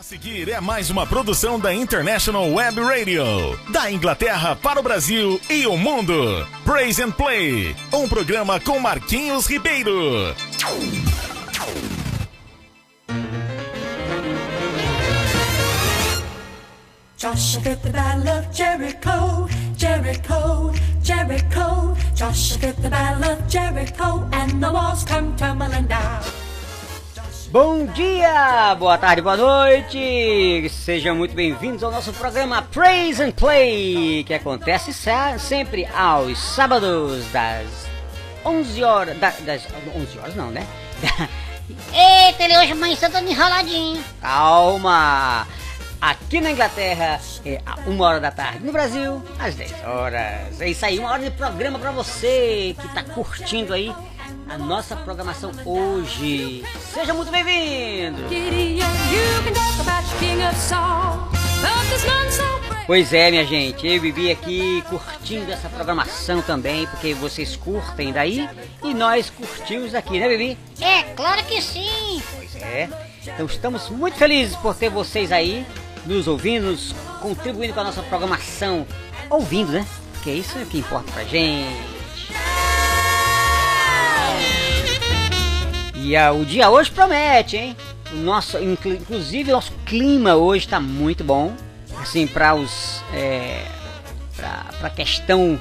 A seguir é mais uma produção da International Web Radio, da Inglaterra para o Brasil e o mundo. Praise and Play, um programa com Marquinhos Ribeiro. Joshua fit the battle of Jericho, Jericho, Jericho. Joshua fit the battle of Jericho, and the walls come tumbling down. Bom dia, boa tarde, boa noite. Sejam muito bem-vindos ao nosso programa Praise and Play, que acontece sempre aos sábados das 11 horas, da, das 11 horas não, né? Eita, ele hoje amanhã todo enroladinho. Calma. Aqui na Inglaterra é a uma hora da tarde, no Brasil às 10 horas. É isso aí, uma hora de programa para você que tá curtindo aí a nossa programação hoje. Seja muito bem-vindo! Pois é, minha gente, eu vivi aqui curtindo essa programação também, porque vocês curtem daí e nós curtimos aqui, né, Bibi? É, claro que sim! Pois é. Então estamos muito felizes por ter vocês aí nos ouvindo, nos contribuindo com a nossa programação, ouvindo, né? Que é isso que importa pra gente. E a, o dia hoje promete, hein? Nosso, inclusive, o nosso clima hoje está muito bom. Assim, para os. É, para a questão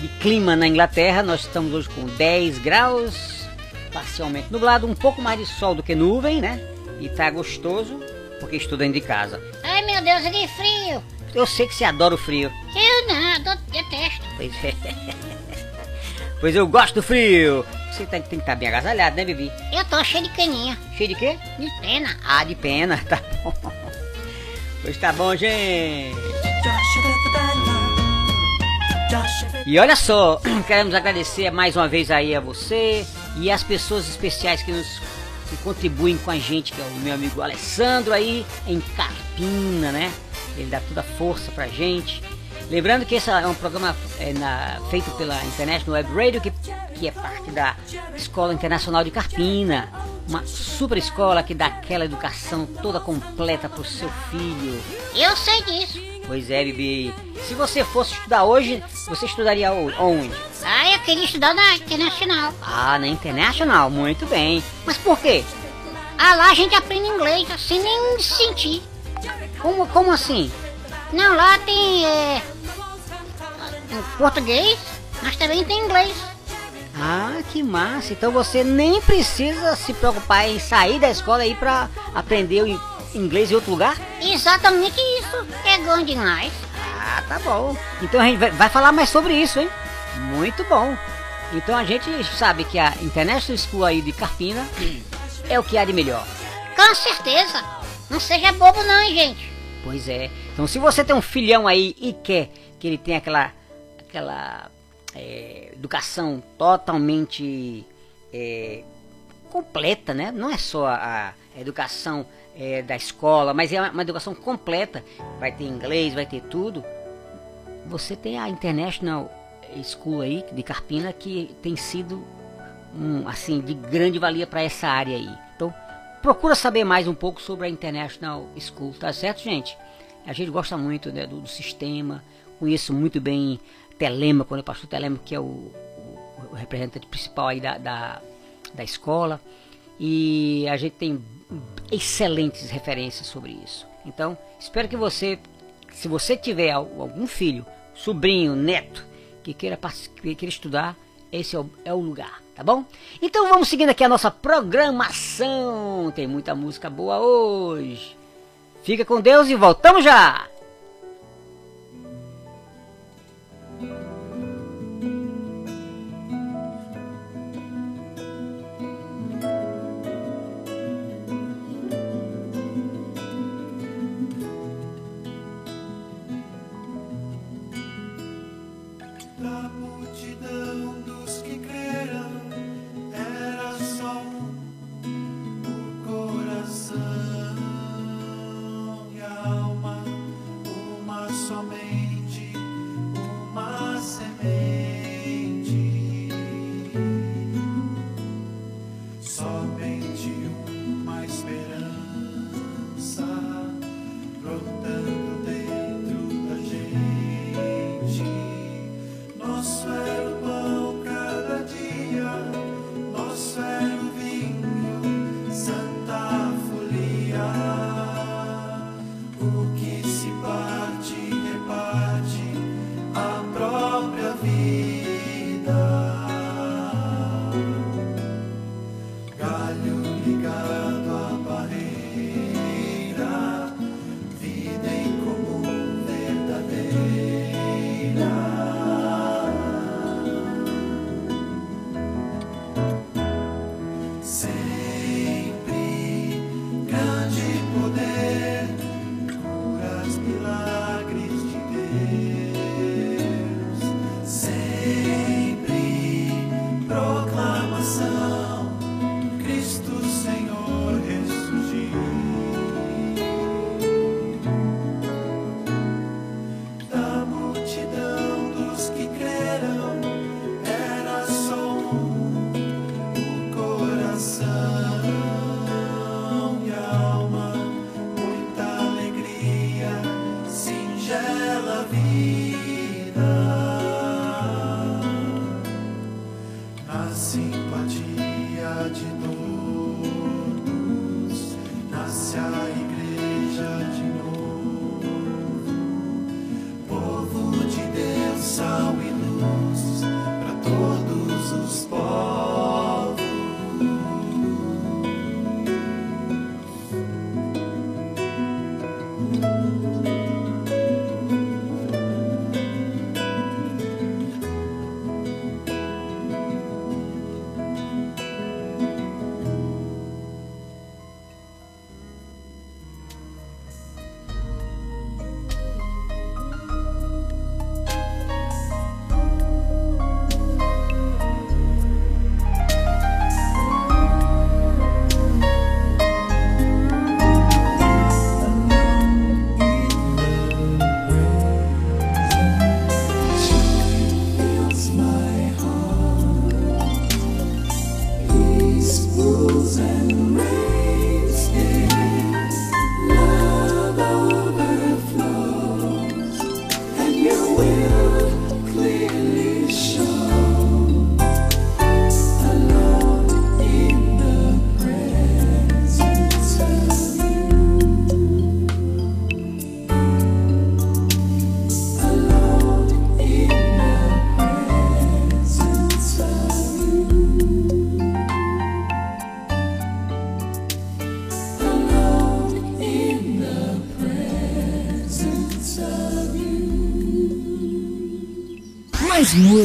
de clima na Inglaterra, nós estamos hoje com 10 graus, parcialmente nublado, um pouco mais de sol do que nuvem, né? E tá gostoso, porque estou dentro de casa. Ai meu Deus, que frio! Eu sei que você adora o frio. Eu não, eu detesto. Pois é. pois eu gosto do frio. Você tem, tem que estar tá bem agasalhado, né, Bibi? Eu tô cheio de caninha. Cheio de quê? De pena. Ah, de pena, tá bom. Pois tá bom, gente. E olha só, queremos agradecer mais uma vez aí a você e as pessoas especiais que nos que contribuem com a gente, que é o meu amigo Alessandro aí em Carpina, né? Ele dá toda a força pra gente. Lembrando que esse é um programa é, na, feito pela International Web Radio, que, que é parte da Escola Internacional de Carpina. Uma super escola que dá aquela educação toda completa pro seu filho. Eu sei disso. Pois é, Bibi. Se você fosse estudar hoje, você estudaria onde? Ah, eu queria estudar na Internacional. Ah, na Internacional, muito bem. Mas por quê? Ah, lá a gente aprende inglês, sem nem sentir. Como, como assim? Não, lá tem é, português, mas também tem inglês. Ah, que massa! Então você nem precisa se preocupar em sair da escola aí pra aprender o inglês em outro lugar? Exatamente isso. É bom demais. Ah, tá bom. Então a gente vai falar mais sobre isso, hein? Muito bom. Então a gente sabe que a International School aí de Carpina é o que há de melhor. Com certeza. Não seja bobo não, hein, gente. Pois é. Então se você tem um filhão aí e quer que ele tenha aquela aquela é, educação totalmente é, completa, né? Não é só a, educação é, da escola, mas é uma educação completa. Vai ter inglês, vai ter tudo. Você tem a International School aí de Carpina que tem sido um, assim de grande valia para essa área aí. Então procura saber mais um pouco sobre a International School, tá certo, gente? A gente gosta muito né, do, do sistema, conheço muito bem Telemaco, né, o pastor Telemaco, que é o, o, o representante principal aí da, da, da, escola. E a gente tem excelentes referências sobre isso. Então, espero que você, se você tiver algum filho, sobrinho, neto, que queira, que queira estudar, esse é o, é o lugar, tá bom? Então vamos seguindo aqui a nossa programação. Tem muita música boa hoje. Fica com Deus e voltamos já!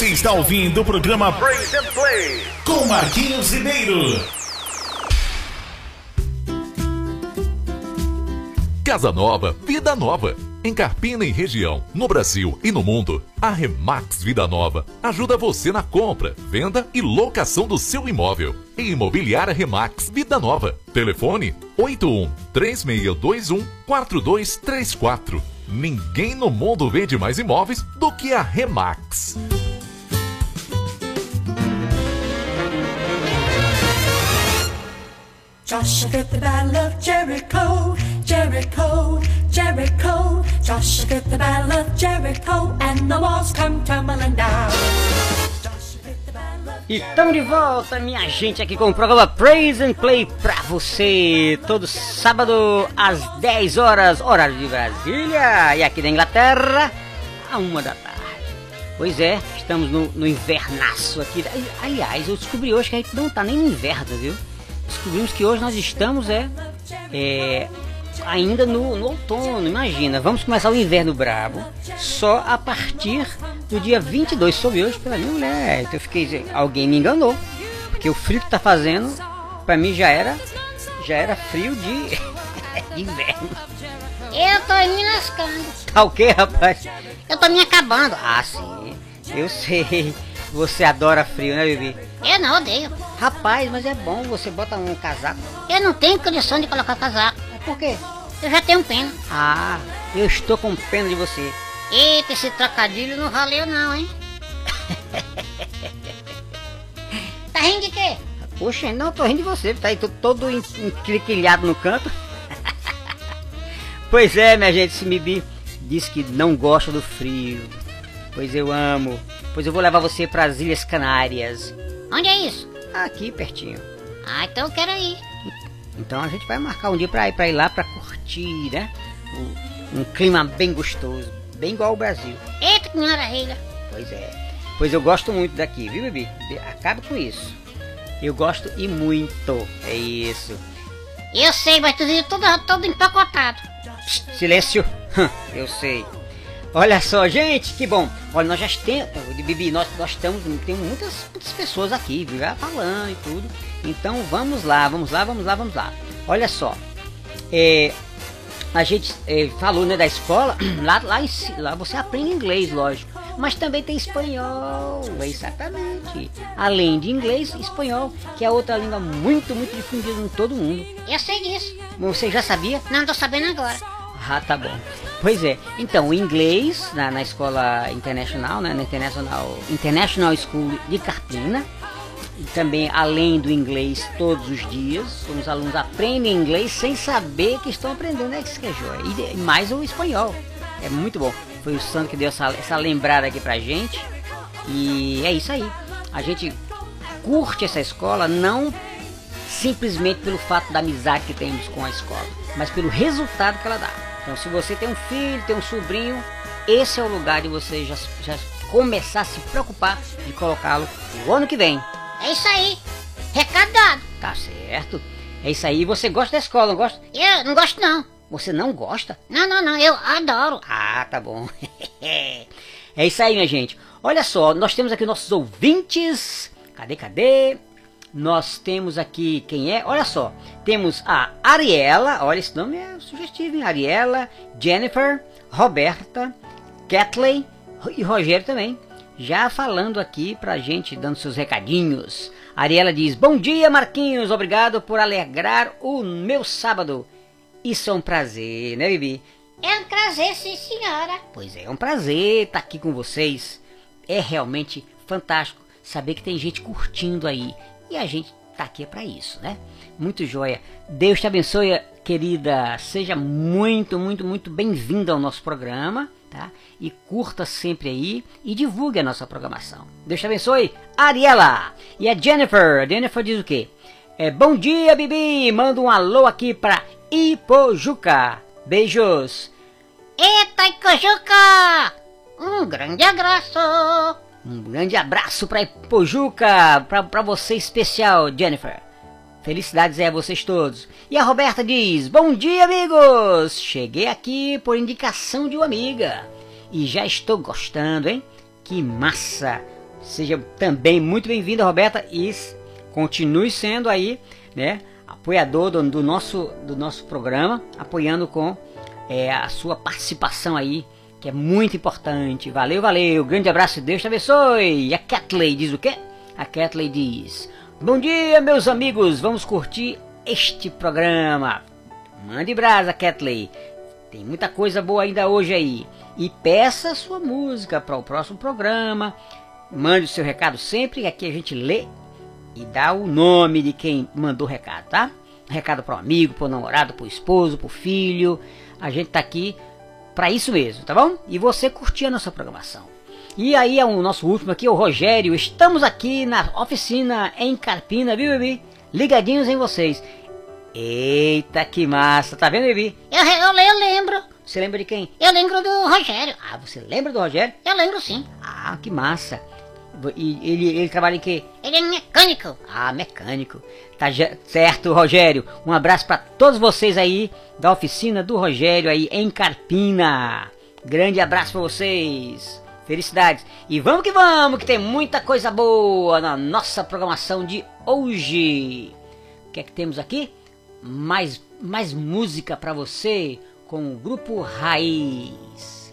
Você está ouvindo o programa Praise and Play com Marquinhos Ribeiro. Casa Nova, Vida Nova. Em Carpina e região, no Brasil e no mundo, a Remax Vida Nova ajuda você na compra, venda e locação do seu imóvel. Imobiliária Remax Vida Nova. Telefone 81 3621 4234. Ninguém no mundo vende mais imóveis do que a Remax. Joshua the battle of Jericho, Jericho, Jericho. Joshua the battle of Jericho, and the walls come tumbling down. E estamos de volta, minha gente, aqui com o programa Praise and Play pra você. Todo sábado às 10 horas, horário de Brasília. E aqui na Inglaterra, a uma da tarde. Pois é, estamos no, no invernaço aqui. Aliás, eu descobri hoje que a gente não tá nem no inverno, viu? Descobrimos que hoje nós estamos é, é ainda no, no outono, imagina. Vamos começar o inverno brabo só a partir do dia 22. Soube hoje pela minha mulher. Então eu fiquei, alguém me enganou. Porque o frio que tá fazendo, pra mim já era, já era frio de, de inverno. Eu tô me lascando. Tá o que, rapaz? Eu tô me acabando. Ah, sim, eu sei. Você adora frio, né, Bibi? Eu não odeio. Rapaz, mas é bom, você bota um casaco. Eu não tenho condição de colocar casaco. Mas por quê? Eu já tenho pena. Ah, eu estou com pena de você. Eita, esse trocadilho não valeu não, hein? tá rindo de quê? Poxa, não, tô rindo de você, tá aí todo, todo en- encriquilhado no canto. pois é, minha gente, esse Mibi disse que não gosta do frio. Pois eu amo. Pois eu vou levar você para as Ilhas Canárias. Onde é isso? Aqui pertinho. Ah, então eu quero ir. Então a gente vai marcar um dia pra ir, pra ir lá pra curtir, né? Um, um clima bem gostoso, bem igual ao Brasil. Eita, que maravilha. Pois é. Pois eu gosto muito daqui, viu, Bibi? De- Acabe com isso. Eu gosto e muito. É isso. Eu sei, mas tu tudo, todo empacotado. Silêncio. Eu sei. Olha só, gente, que bom. Olha, nós já temos, Bibi, nós, nós estamos, temos muitas, muitas pessoas aqui, viu, já falando e tudo. Então vamos lá, vamos lá, vamos lá, vamos lá. Olha só, é, a gente é, falou né, da escola, lá, lá, em lá você aprende inglês, lógico. Mas também tem espanhol, exatamente. Além de inglês, espanhol, que é outra língua muito, muito difundida em todo mundo. Eu sei disso. Você já sabia? Não tô sabendo agora. Ah, tá bom. Pois é. Então, o inglês na, na escola internacional, né, na International, International School de Carpina. E também, além do inglês, todos os dias, os alunos aprendem inglês sem saber que estão aprendendo, né? Isso que é joia. E mais o espanhol. É muito bom. Foi o Santo que deu essa, essa lembrada aqui pra gente. E é isso aí. A gente curte essa escola não simplesmente pelo fato da amizade que temos com a escola, mas pelo resultado que ela dá. Então, se você tem um filho, tem um sobrinho, esse é o lugar de você já, já começar a se preocupar de colocá-lo o ano que vem. É isso aí. Recado dado. Tá certo? É isso aí. Você gosta da escola, não gosta? Eu não gosto não. Você não gosta? Não, não, não. Eu adoro. Ah, tá bom. é isso aí, minha gente. Olha só, nós temos aqui nossos ouvintes. Cadê, cadê? Nós temos aqui quem é? Olha só, temos a Ariela. Olha, esse nome é sugestivo, hein? Ariela, Jennifer, Roberta, Kathleen e Rogério também. Já falando aqui pra gente, dando seus recadinhos. Ariela diz: Bom dia, Marquinhos. Obrigado por alegrar o meu sábado. Isso é um prazer, né, Bibi? É um prazer, sim, senhora. Pois é, é um prazer estar aqui com vocês. É realmente fantástico saber que tem gente curtindo aí. E a gente tá aqui é pra isso, né? Muito joia. Deus te abençoe, querida. Seja muito, muito, muito bem-vinda ao nosso programa, tá? E curta sempre aí e divulgue a nossa programação. Deus te abençoe, Ariela. E a Jennifer. A Jennifer diz o quê? É, bom dia, Bibi. Manda um alô aqui pra Ipojuca. Beijos. Eita, Icojuca! Um grande abraço. Um grande abraço pra Ipojuca, pra você especial, Jennifer. Felicidades a vocês todos. E a Roberta diz: Bom dia, amigos! Cheguei aqui por indicação de uma amiga. E já estou gostando, hein? Que massa! Seja também muito bem-vinda, Roberta, e continue sendo aí, né, apoiador do, do nosso, do nosso programa, apoiando com é, a sua participação aí, que é muito importante. Valeu, valeu, grande abraço, Deus te abençoe. E a Catley diz o quê? A Catley diz: Bom dia, meus amigos, vamos curtir este programa. Mande brasa, Catley. Tem muita coisa boa ainda hoje aí. E peça sua música para o próximo programa. Mande o seu recado sempre, aqui a gente lê e dá o nome de quem mandou o recado, tá? Recado para o amigo, para o namorado, para o esposo, para o filho. A gente tá aqui para isso mesmo, tá bom? E você curtir a nossa programação. E aí é o nosso último aqui, o Rogério. Estamos aqui na oficina em Carpina, viu, Bibi? Ligadinhos em vocês. Eita, que massa. Tá vendo, Bibi? Eu, eu, eu lembro. Você lembra de quem? Eu lembro do Rogério. Ah, você lembra do Rogério? Eu lembro sim. Ah, que massa. E ele, ele trabalha em quê? Ele é mecânico. Ah, mecânico. Tá certo, Rogério. Um abraço para todos vocês aí da oficina do Rogério aí em Carpina. Grande abraço para vocês. Felicidades. E vamos que vamos, que tem muita coisa boa na nossa programação de hoje. O que é que temos aqui? Mais, mais música para você com o grupo Raiz.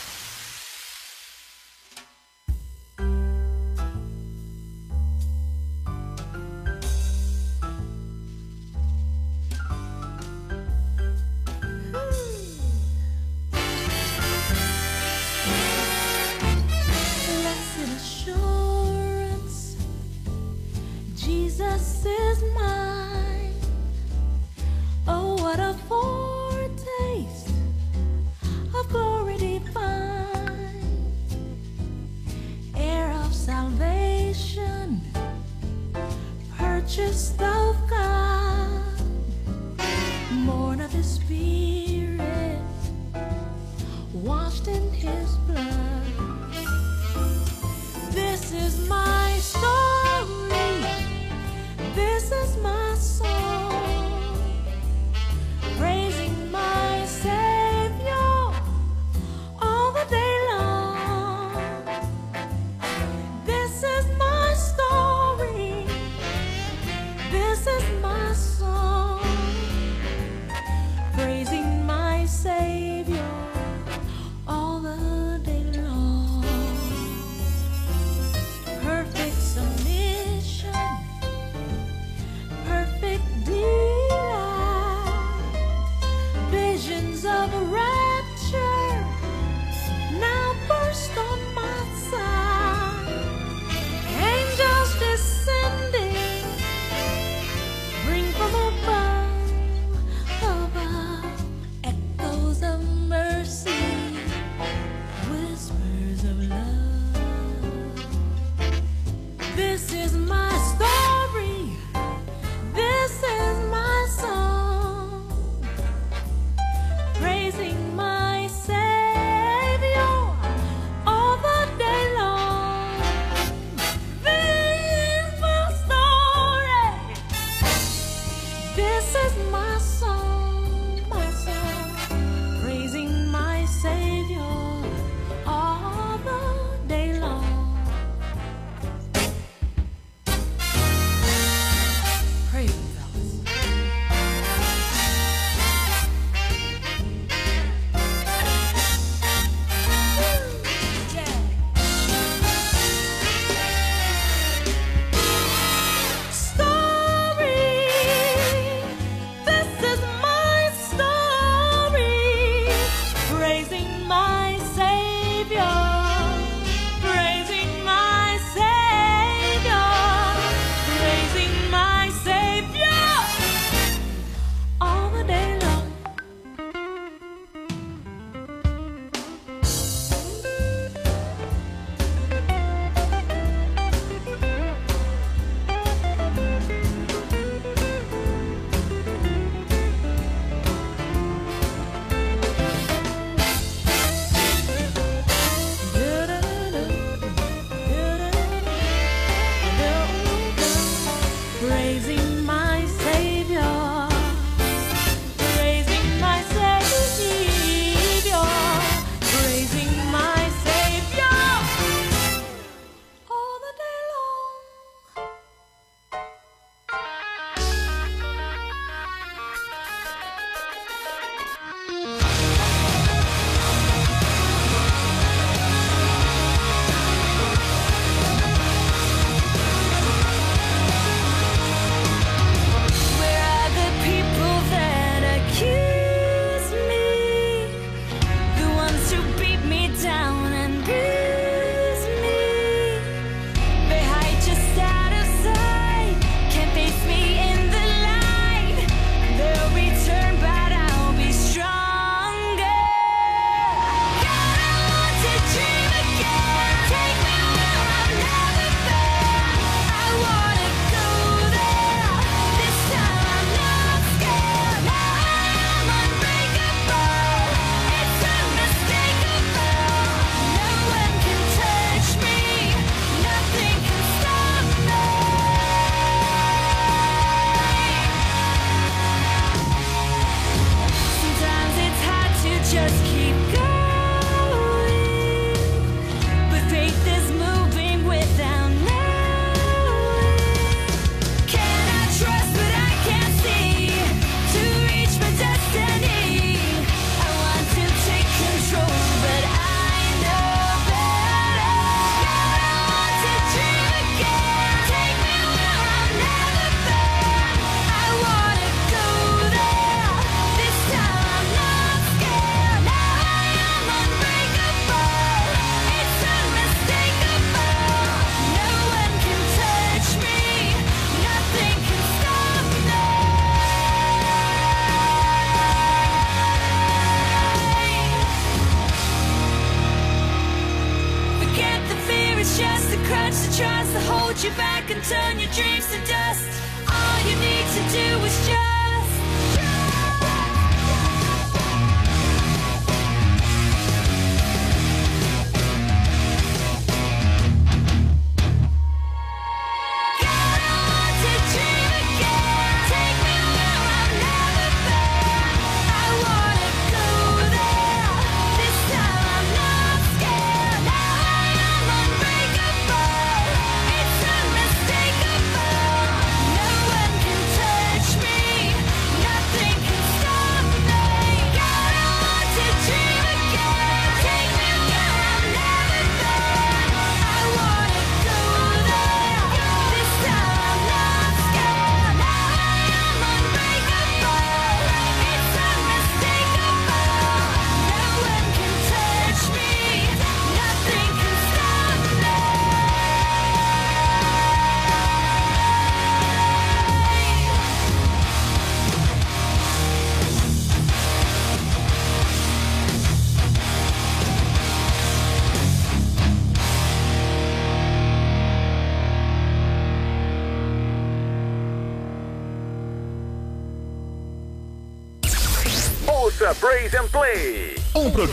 can turn your dreams to dust. All you need to do is just.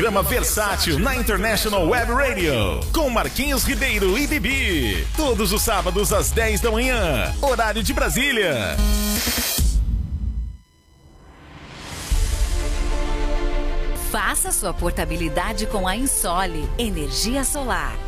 programa versátil na International Web Radio, com Marquinhos Ribeiro e Bibi. Todos os sábados às 10 da manhã, horário de Brasília. Faça sua portabilidade com a Insole Energia Solar.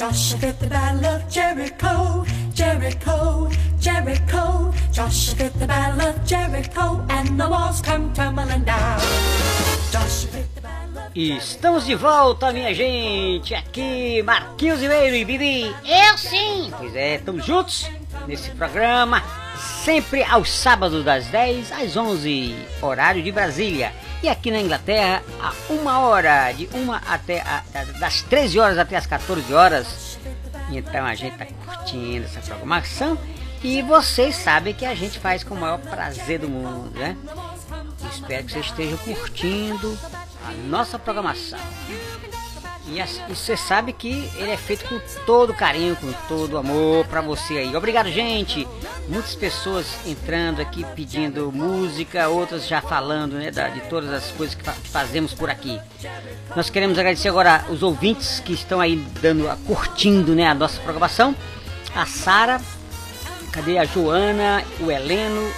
Joshua fit the battle of Jericho, Jericho, Jericho. Joshua fit the battle of Jericho, and the walls come tumbling down. Joshua fit the battle of E Estamos de volta, minha gente. Aqui, Marquinhos Ribeiro e Bibi. Eu sim. Pois é, estamos juntos nesse programa, sempre aos sábados das 10 às 11, horário de Brasília. E aqui na Inglaterra, a uma hora, de uma até a, das 13 horas até as 14 horas. Então a gente tá curtindo essa programação e vocês sabem que a gente faz com o maior prazer do mundo, né? Espero que vocês estejam curtindo a nossa programação. E você sabe que ele é feito com todo carinho, com todo amor pra você aí. Obrigado, gente. Muitas pessoas entrando aqui pedindo música, outras já falando né, de todas as coisas que, que fazemos por aqui. Nós queremos agradecer agora os ouvintes que estão aí dando, curtindo né, a nossa programação. A Sara, cadê a Joana, o Heleno,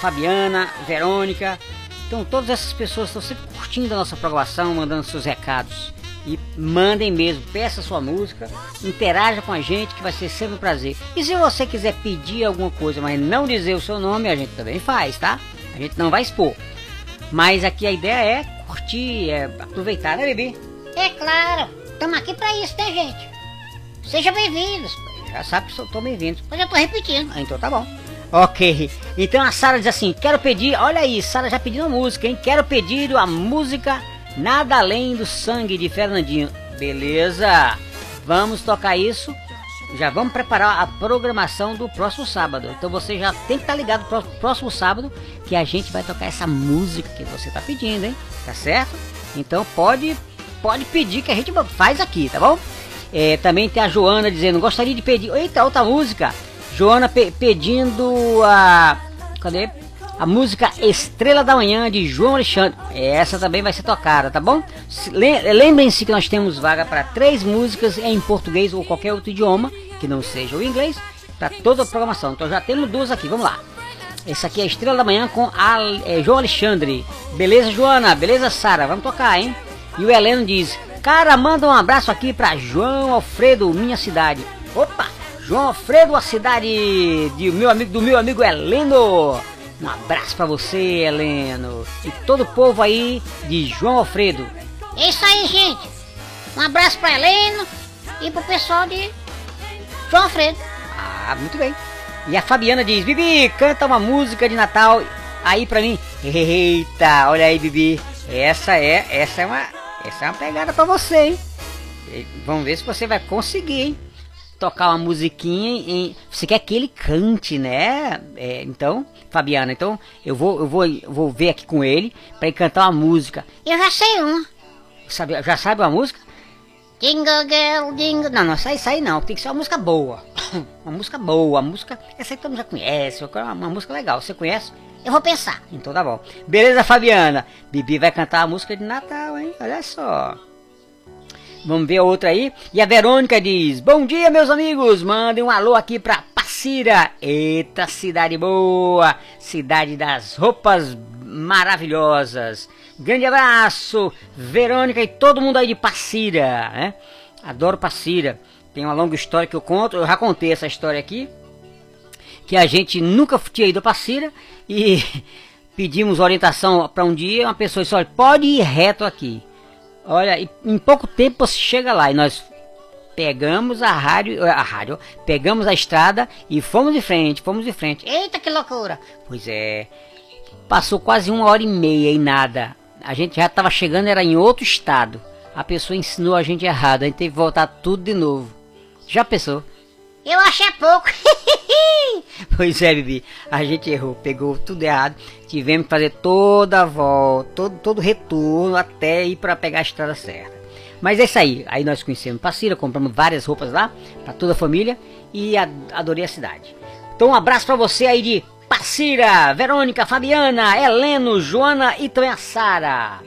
Fabiana, Verônica. Então todas essas pessoas estão sempre curtindo a nossa programação, mandando seus recados. E mandem mesmo, peça sua música, interaja com a gente que vai ser sempre um prazer. E se você quiser pedir alguma coisa, mas não dizer o seu nome, a gente também faz, tá? A gente não vai expor. Mas aqui a ideia é curtir, é aproveitar, né, bebê? É claro. Estamos aqui pra isso, né, gente? Sejam bem-vindos. Já sabe que estou bem-vindo. Mas eu tô repetindo. Ah, então tá bom. Ok. Então a Sara diz assim: quero pedir, olha aí, Sara já pediu a música, hein? Quero pedir a música Nada Além do Sangue de Fernandinho. Beleza? Vamos tocar isso. Já vamos preparar a programação do próximo sábado. Então você já tem que estar ligado pro próximo sábado que a gente vai tocar essa música que você tá pedindo, hein? Tá certo? Então pode pode pedir que a gente faz aqui, tá bom? É, também tem a Joana dizendo, gostaria de pedir. Eita, outra música. Joana pe- pedindo a. Cadê? A música Estrela da Manhã de João Alexandre. Essa também vai ser tocada, tá bom? Se- le- Lembrem-se que nós temos vaga para três músicas em português ou qualquer outro idioma que não seja o inglês para toda a programação. Então já temos duas aqui, vamos lá. Essa aqui é Estrela da Manhã com a, é, João Alexandre. Beleza, Joana? Beleza, Sara? Vamos tocar, hein? E o Heleno diz: Cara, manda um abraço aqui pra João Alfredo, minha cidade. Opa! João Alfredo, a cidade de meu amigo, do meu amigo Heleno. Um abraço pra você, Heleno. E todo o povo aí de João Alfredo. É isso aí, gente. Um abraço pra Heleno e pro pessoal de João Alfredo. Ah, muito bem. E a Fabiana diz: Bibi, canta uma música de Natal aí pra mim. Eita, olha aí, Bibi. Essa é, essa é uma, essa é uma pegada pra você, hein? Vamos ver se você vai conseguir, hein? Tocar uma musiquinha em. Você quer que ele cante, né? É, então, Fabiana, então eu vou, eu vou, eu vou ver aqui com ele pra ele cantar uma música. Eu já sei uma. Sabe, já sabe uma música? Jingle Girl, Jingle... Não, não, isso aí não. Tem que ser uma música boa. uma música boa, uma música. Essa aí todo mundo já conhece. Uma, uma música legal. Você conhece? Eu vou pensar. Então tá bom. Beleza, Fabiana? Bibi vai cantar a música de Natal, hein? Olha só. Vamos ver a outra aí. E a Verônica diz: Bom dia, meus amigos. Mandem um alô aqui pra Passira. Eita, cidade boa. Cidade das roupas maravilhosas. Grande abraço, Verônica e todo mundo aí de Passira, né? Adoro Passira. Tem uma longa história que eu conto. Eu já contei essa história aqui que a gente nunca tinha ido a Passira e pedimos orientação para um dia, uma pessoa disse, olha, pode ir reto aqui. Olha, em pouco tempo você chega lá e nós pegamos a rádio, a rádio, pegamos a estrada e fomos de frente, fomos de frente. Eita, que loucura. Pois é, passou quase uma hora e meia e nada. A gente já estava chegando, era em outro estado. A pessoa ensinou a gente errado, a gente teve que voltar tudo de novo. Já pensou? Eu achei pouco. Pois é, Bibi, a gente errou, pegou tudo errado. Tivemos que fazer toda a volta, todo, todo retorno até ir para pegar a estrada certa. Mas é isso aí. Aí nós conhecemos Passira, compramos várias roupas lá para toda a família e adorei a cidade. Então um abraço para você aí de Passira, Verônica, Fabiana, Heleno, Joana e também a Sara.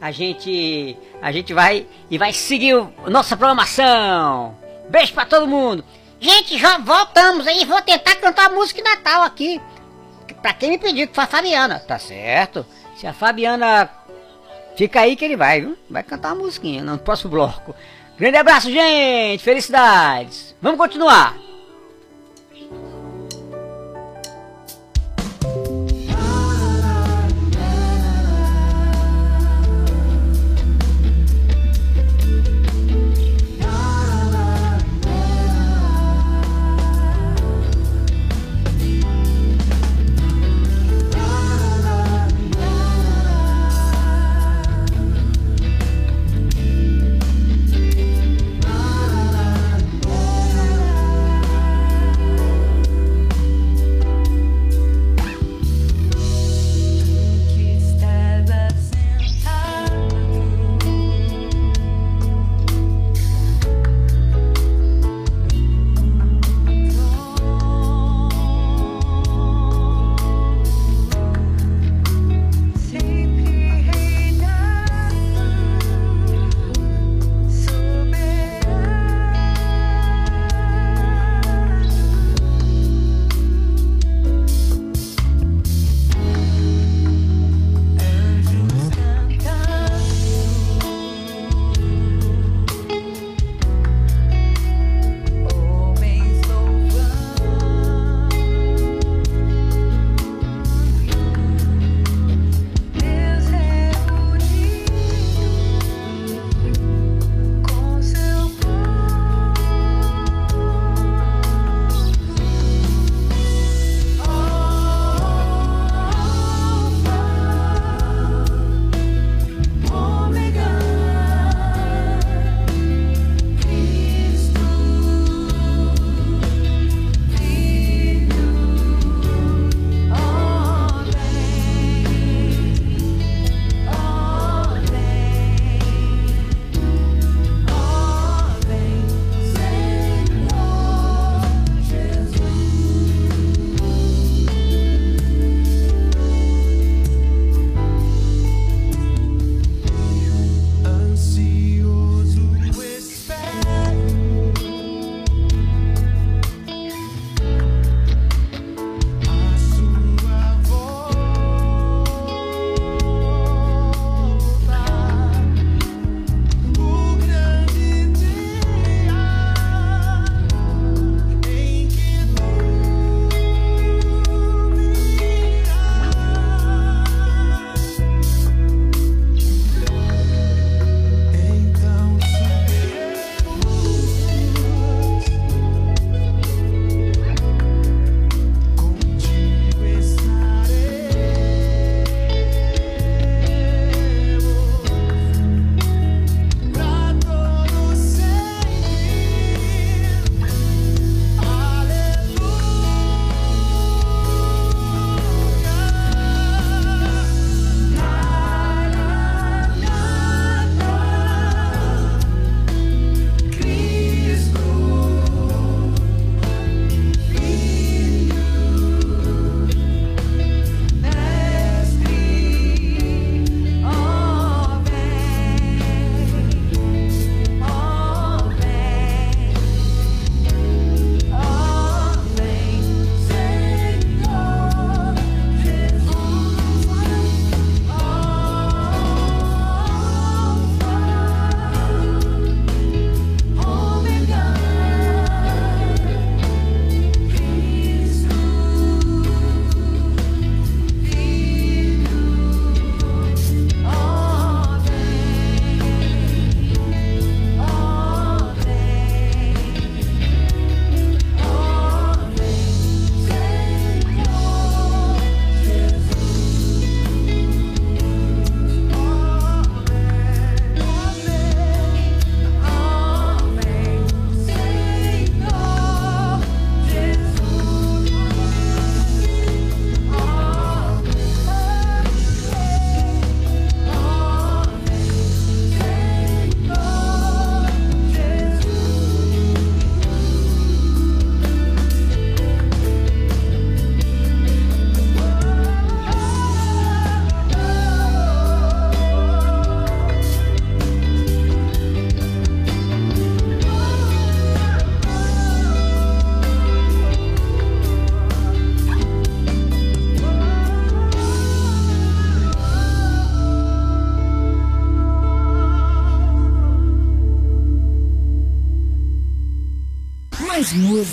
A gente a gente vai e vai seguir o- nossa programação. Beijo para todo mundo. Gente, já voltamos aí. Vou tentar cantar a música de Natal aqui. Pra quem me pediu, que foi a Fabiana. Tá certo. Se a Fabiana fica aí que ele vai, viu? Vai cantar uma musiquinha no próximo bloco. Grande abraço, gente. Felicidades. Vamos continuar.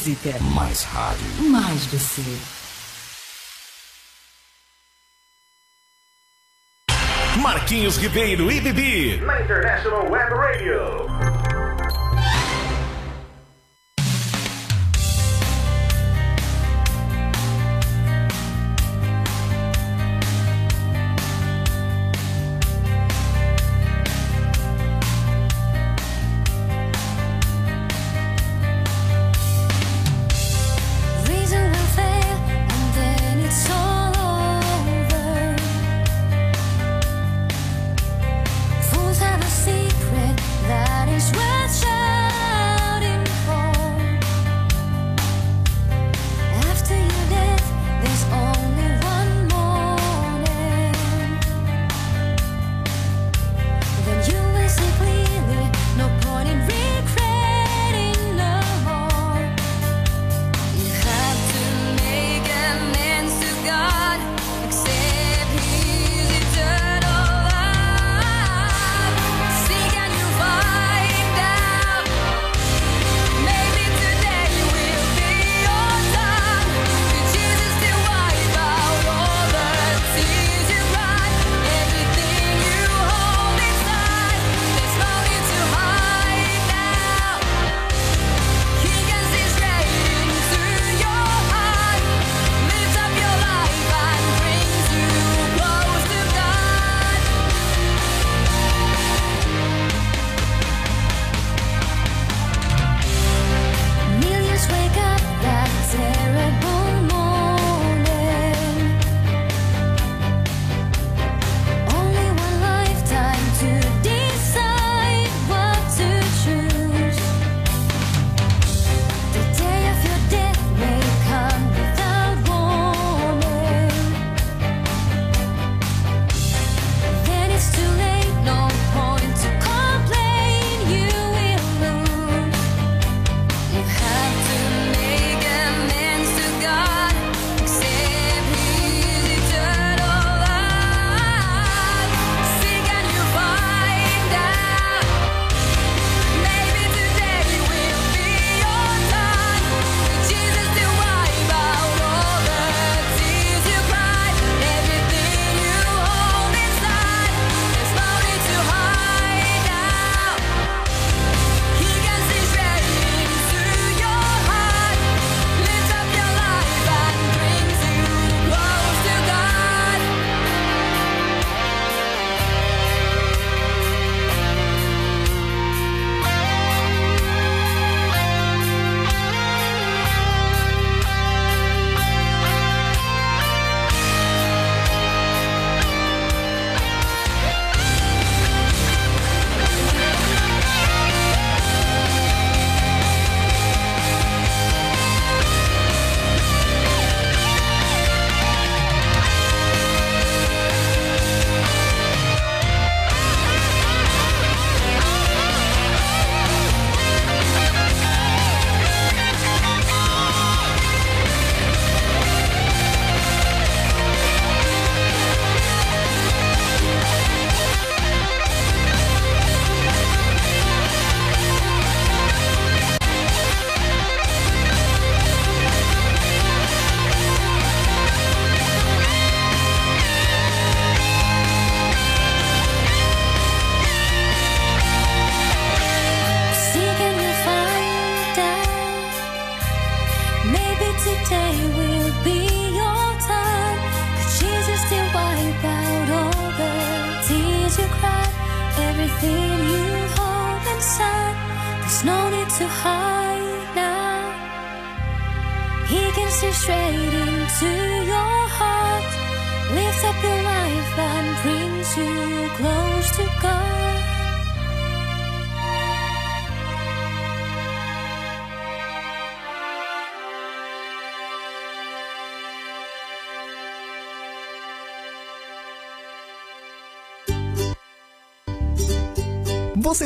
música. Mais rádio. Mais você. Marquinhos Ribeiro e Bibi. Na International Web Radio.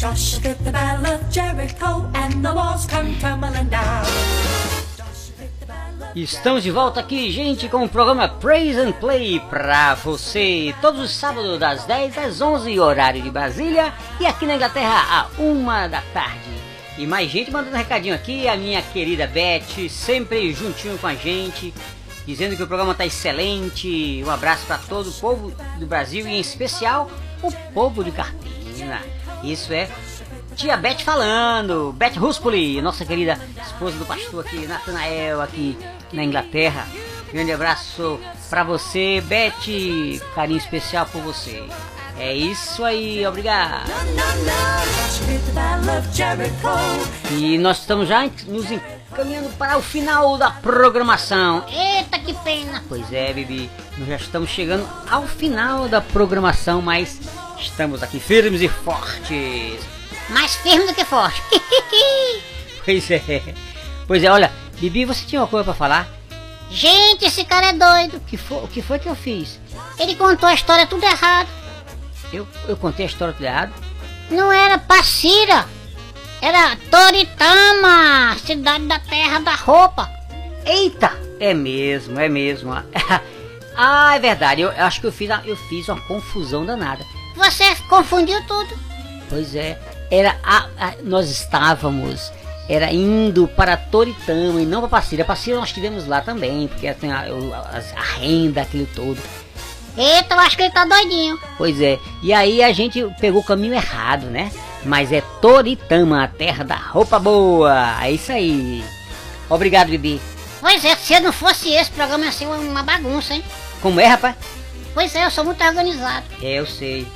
Joshua Jericho, and the walls come tumbling down. Estamos de volta aqui, gente, com o programa Praise and Play pra você. Todos os sábados, das 10 às 11, horário de Brasília. E aqui na Inglaterra, a 1 da tarde. E mais gente mandando recadinho aqui. A minha querida Beth, sempre juntinho com a gente. Dizendo que o programa tá excelente. Um abraço para todo o povo do Brasil e em especial o povo de Carpina. Isso é Tia Beth falando, Beth Ruspoli, nossa querida esposa do pastor aqui, Natanael, aqui na Inglaterra. Grande abraço pra você, Beth, carinho especial por você. É isso aí, obrigado. E nós estamos já nos encaminhando para o final da programação. Eita, que pena. Pois é, Bibi, nós já estamos chegando ao final da programação, mas estamos aqui firmes e fortes. Mais firme do que forte. Pois é. Pois é, olha, Bibi, você tinha uma coisa pra falar? Gente, esse cara é doido. O que foi, o que, foi que eu fiz? Ele contou a história tudo errado. Eu, eu contei a história tudo errado? Não era Passira. Era Toritama, cidade da terra da roupa. Eita! É mesmo, é mesmo. ah, é verdade. Eu, eu acho que eu fiz, eu fiz uma confusão danada. Você confundiu tudo. Pois é, era a, a- nós estávamos era indo para Toritama e não para Passira. Passira nós tivemos lá também, porque tem a, a, a renda, aquilo todo. Eita, eu acho que ele tá doidinho. Pois é, e aí a gente pegou o caminho errado, né? Mas é Toritama, a terra da roupa boa. É isso aí. Obrigado, Bibi. Pois é, se não fosse esse programa ia ser uma bagunça, hein? Como é, rapaz? Pois é, eu sou muito organizado. É, eu sei.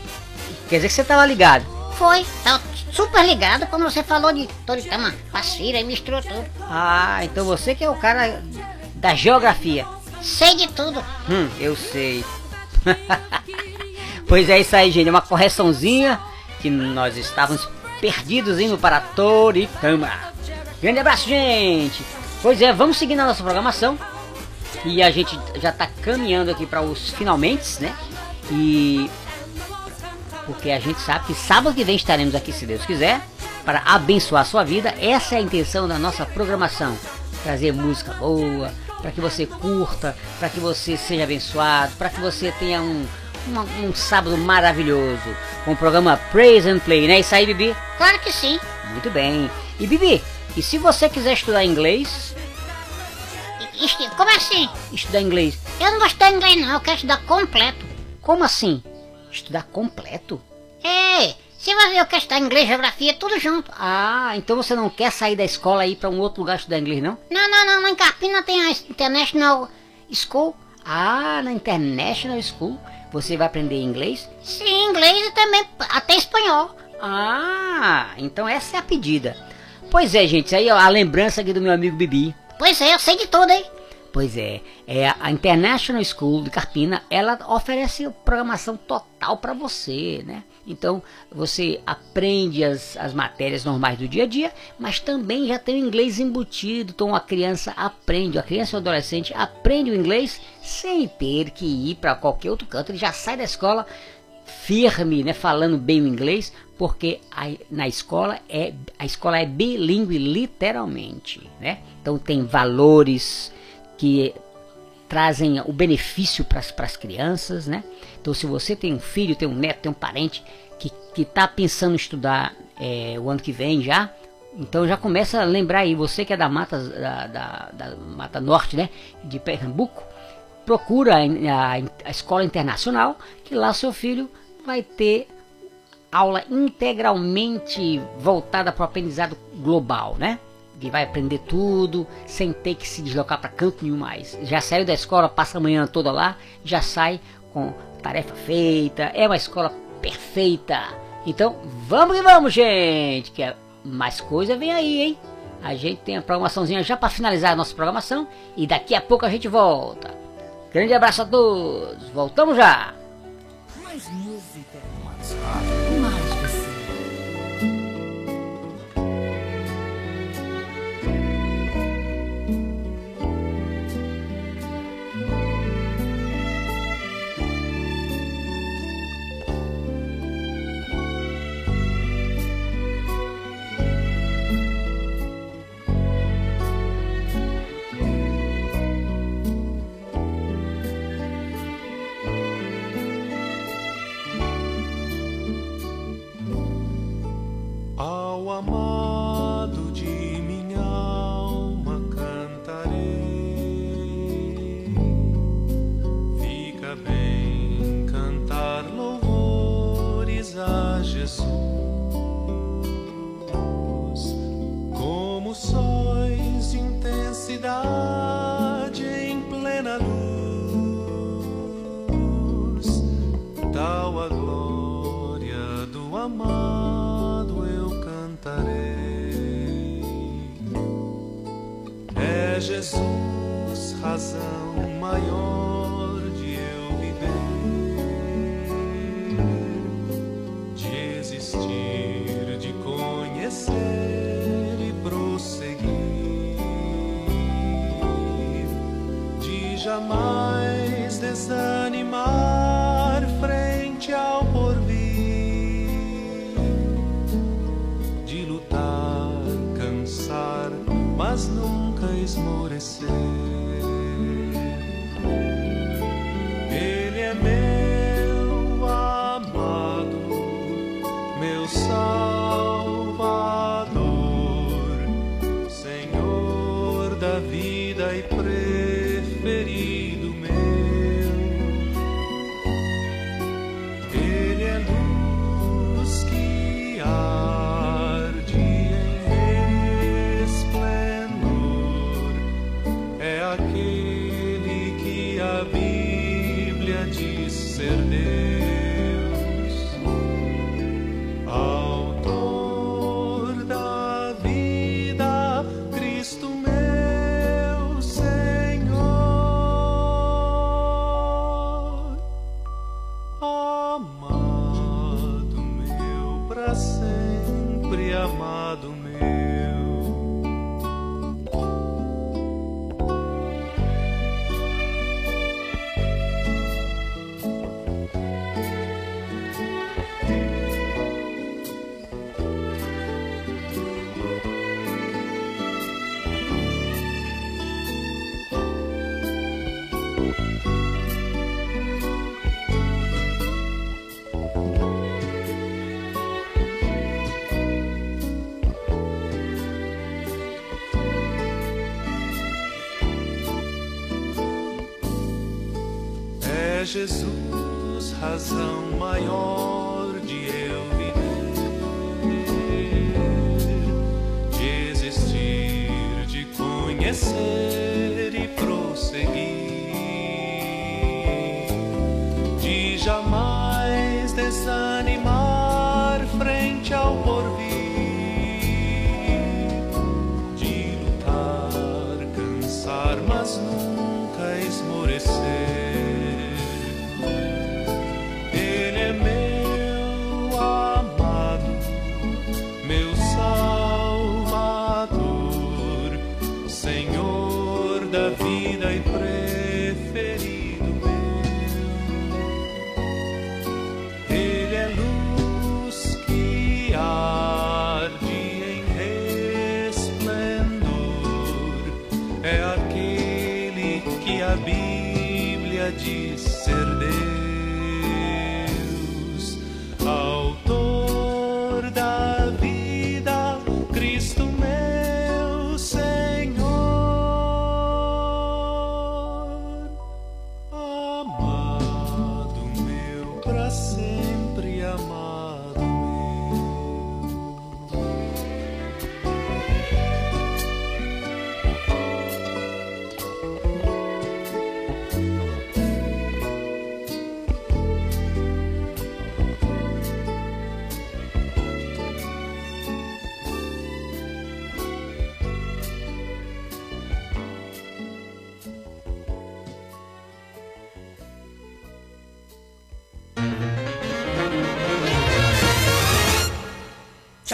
Quer dizer que você tava ligado. Foi, tá super ligado quando você falou de Toritama, Passira e misturou tudo. Ah, então você que é o cara da geografia. Sei de tudo. Hum, eu sei. pois é isso aí, gente. Uma correçãozinha que nós estávamos perdidos indo para Toritama. Grande abraço, gente. Pois é, vamos seguir na nossa programação. E a gente já está caminhando aqui para os finalmente, né? E porque a gente sabe que sábado que vem estaremos aqui, se Deus quiser, para abençoar a sua vida. Essa é a intenção da nossa programação: trazer música boa, para que você curta, para que você seja abençoado, para que você tenha um, uma- um sábado maravilhoso com o programa Praise and Play, né? Isso aí, Bibi? Claro que sim. Muito bem. E Bibi, e se você quiser estudar inglês, Como assim? estudar inglês, Eu não vou estudar inglês não, eu quero estudar completo. como assim? Estudar completo? É, se você eu quero estudar inglês, geografia, tudo junto. Ah, então você não quer sair da escola e ir para um outro lugar estudar inglês, não? Não, não, não, em Carpina tem a International School. Ah, na International School você vai aprender inglês? Sim, inglês e também até espanhol. Ah, então essa é a pedida. Pois é, gente, isso aí é a lembrança aqui do meu amigo Bibi. Pois é, eu sei de tudo, hein? Pois é, é a International School de Carpina, ela oferece programação total para você, né? Então você aprende as, as matérias normais do dia a dia, mas também já tem o inglês embutido. Então a criança aprende, a criança ou adolescente aprende o inglês sem ter que ir para qualquer outro canto. Ele já sai da escola firme, né, falando bem o inglês, porque a, na escola é a escola é bilíngue literalmente, né? Então tem valores que trazem o benefício para as crianças, né? Então se você tem um filho, tem um neto, tem um parente que que está pensando em estudar é, o ano que vem já, então já começa a lembrar aí, você que é da mata da, da, da mata norte, né, de Pernambuco, procura a, a escola internacional, que lá seu filho vai ter aula integralmente voltada para o aprendizado global, né? Que vai aprender tudo sem ter que se deslocar para canto nenhum mais. Já saiu da escola, passa a manhã toda lá, já sai com tarefa feita. É uma escola perfeita. Então vamos que vamos, gente! Que é mais coisa vem aí, hein? A gente tem a programaçãozinha já para finalizar a nossa programação e daqui a pouco a gente volta. Grande abraço a todos. Voltamos já. Mais música. Mais. ao amar. Jesus razão maior.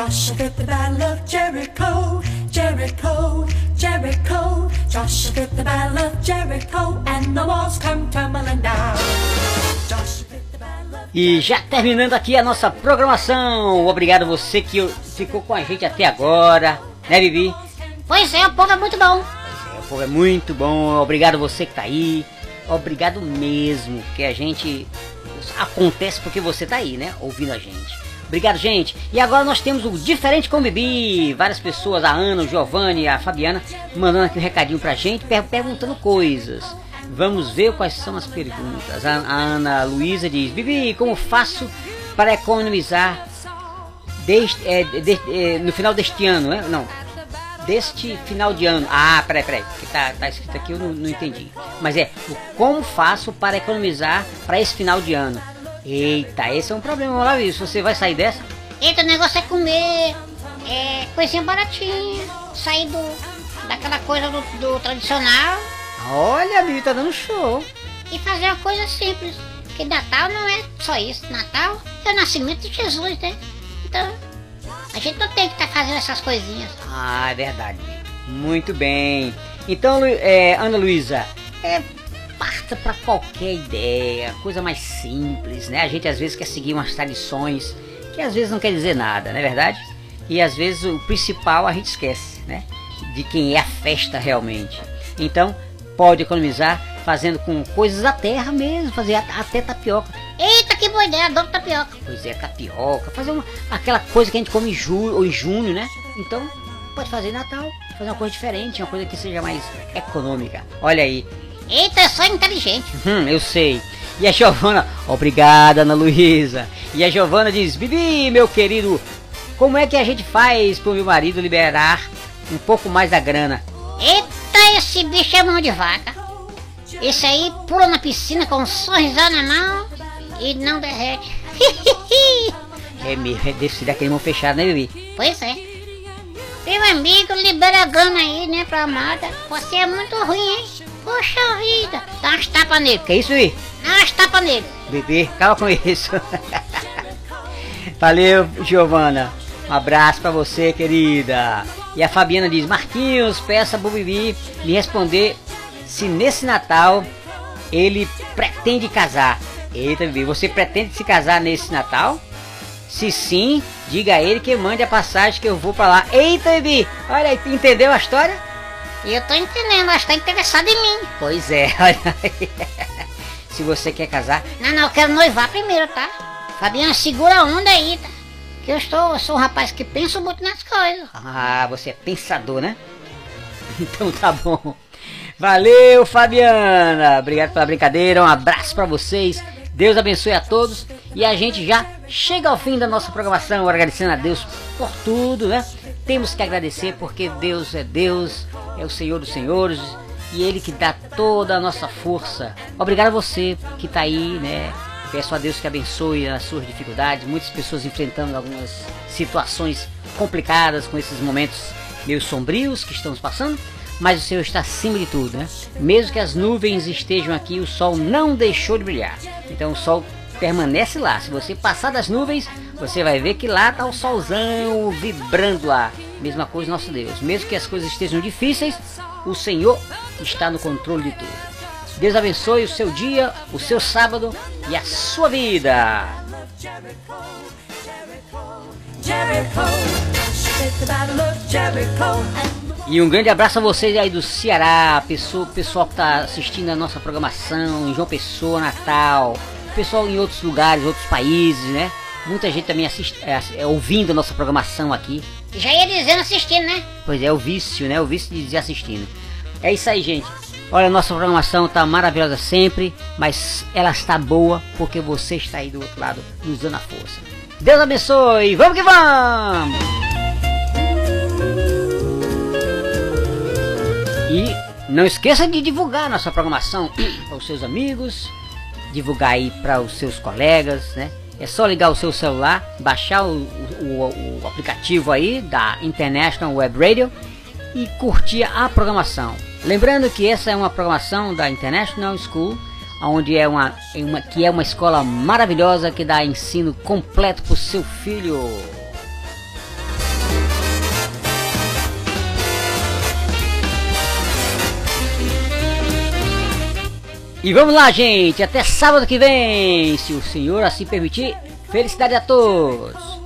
Joshua fit the battle of Jericho, Jericho, Jericho. Joshua fit the battle of Jericho, and the walls come tumbling down. E já terminando aqui a nossa programação. Obrigado você que ficou com a gente até agora, né, Bibi? Pois é, o povo é muito bom. O povo é muito bom. Obrigado você que tá aí. Obrigado mesmo, que a gente acontece porque você tá aí, né? Ouvindo a gente. Obrigado, gente. E agora nós temos o Diferente com Bibi. Várias pessoas, a Ana, o Giovanni, a Fabiana, mandando aqui um recadinho pra gente, per- perguntando coisas. Vamos ver quais são as perguntas. A, a Ana Luísa diz: Bibi, como faço para economizar deste, é, de- é, no final deste ano, né? Não, deste final de ano. Ah, peraí, peraí, que tá, tá escrito aqui, eu não, não entendi. Mas é, o como faço para economizar para esse final de ano? Eita, esse é um problema, Maurício. Você vai sair dessa? Eita, o negócio é comer é, coisinha baratinha, sair do, daquela coisa do, do tradicional Olha, a Bibi tá dando show. e fazer uma coisa simples. Porque Natal não é só isso. Natal é o nascimento de Jesus, né? Então, a gente não tem que estar fazendo essas coisinhas. Ah, é verdade. Muito bem. Então, é, Ana Luísa, é, parta para qualquer ideia, coisa mais simples, né? A gente às vezes quer seguir umas tradições que às vezes não quer dizer nada, não é verdade? E às vezes o principal a gente esquece, né? De quem é a festa realmente. Então, pode economizar fazendo com coisas da terra mesmo, fazer at- até tapioca. Eita, que boa ideia, adoro tapioca. Pois é, tapioca, fazer uma, aquela coisa que a gente come em julho ou em junho, né? Então, pode fazer Natal, fazer uma coisa diferente, uma coisa que seja mais econômica. Olha aí. Eita, é só inteligente. Hum, eu sei. E a Giovana, obrigada, Ana Luísa. E a Giovana diz: Bibi, meu querido, como é que a gente faz pro meu marido liberar um pouco mais da grana? Eita, esse bicho é mão de vaca. Esse aí pula na piscina com um sorrisão na mão e não derrete. É mesmo, é desse daquele mão fechado, né, Bibi? pois é. Meu amigo, libera a gana aí, né, pra amada. Você é muito ruim, hein? Poxa vida. Dá umas tapas nele. Que isso aí? Dá umas tapas nele. Bebê, calma com isso. Valeu, Giovana. Um abraço pra você, querida. E a Fabiana diz: Marquinhos, peça pro Bibi me responder se nesse Natal ele pretende casar. Eita, Bibi, você pretende se casar nesse Natal? Se sim, diga a ele que mande a passagem que eu vou pra lá. Eita, Bibi, olha aí, entendeu a história? Eu tô entendendo, acho que tá interessado em mim. Pois é, olha aí. Se você quer casar, Não, não, eu quero noivar primeiro, tá? Fabiana, segura a onda aí, tá? Que eu estou, eu sou um rapaz que pensa muito nas coisas. Ah, você é pensador, né? Então tá bom. Valeu, Fabiana. Obrigado pela brincadeira. Um abraço pra vocês. Deus abençoe a todos. E a gente já chega ao fim da nossa programação, agradecendo a Deus por tudo, né? Temos que agradecer porque Deus é Deus, é o Senhor dos Senhores e Ele que dá toda a nossa força. Obrigado a você que tá aí, né? Peço a Deus que abençoe as suas dificuldades. Muitas pessoas enfrentando algumas situações complicadas com esses momentos meio sombrios que estamos passando. Mas o Senhor está acima de tudo, né? Mesmo que as nuvens estejam aqui, o sol não deixou de brilhar. Então o sol permanece lá. Se você passar das nuvens, você vai ver que lá está o solzão vibrando lá. Mesma coisa nosso Deus. Mesmo que as coisas estejam difíceis, o Senhor está no controle de tudo. Deus abençoe o seu dia, o seu sábado e a sua vida. Jericho. E um grande abraço a vocês aí do Ceará, pessoa, pessoal que está assistindo a nossa programação em João Pessoa, Natal, pessoal em outros lugares, outros países, né? Muita gente também assiste, é, é, ouvindo a nossa programação aqui. Já ia dizendo assistindo, né? Pois é, o vício, né? O vício de dizer assistindo. É isso aí, gente. Olha, a nossa programação tá maravilhosa sempre, mas ela está boa porque você está aí do outro lado nos dando a força. Deus abençoe, vamos que vamos! E não esqueça de divulgar nossa programação para os seus amigos, divulgar aí para os seus colegas, né? É só ligar o seu celular, baixar o, o- o aplicativo aí da International Web Radio e curtir a programação. Lembrando que essa é uma programação da International School, onde é uma, é uma que é uma escola maravilhosa que dá ensino completo para o seu filho. E vamos lá, gente. Até sábado que vem, se o senhor assim permitir. Felicidade a todos.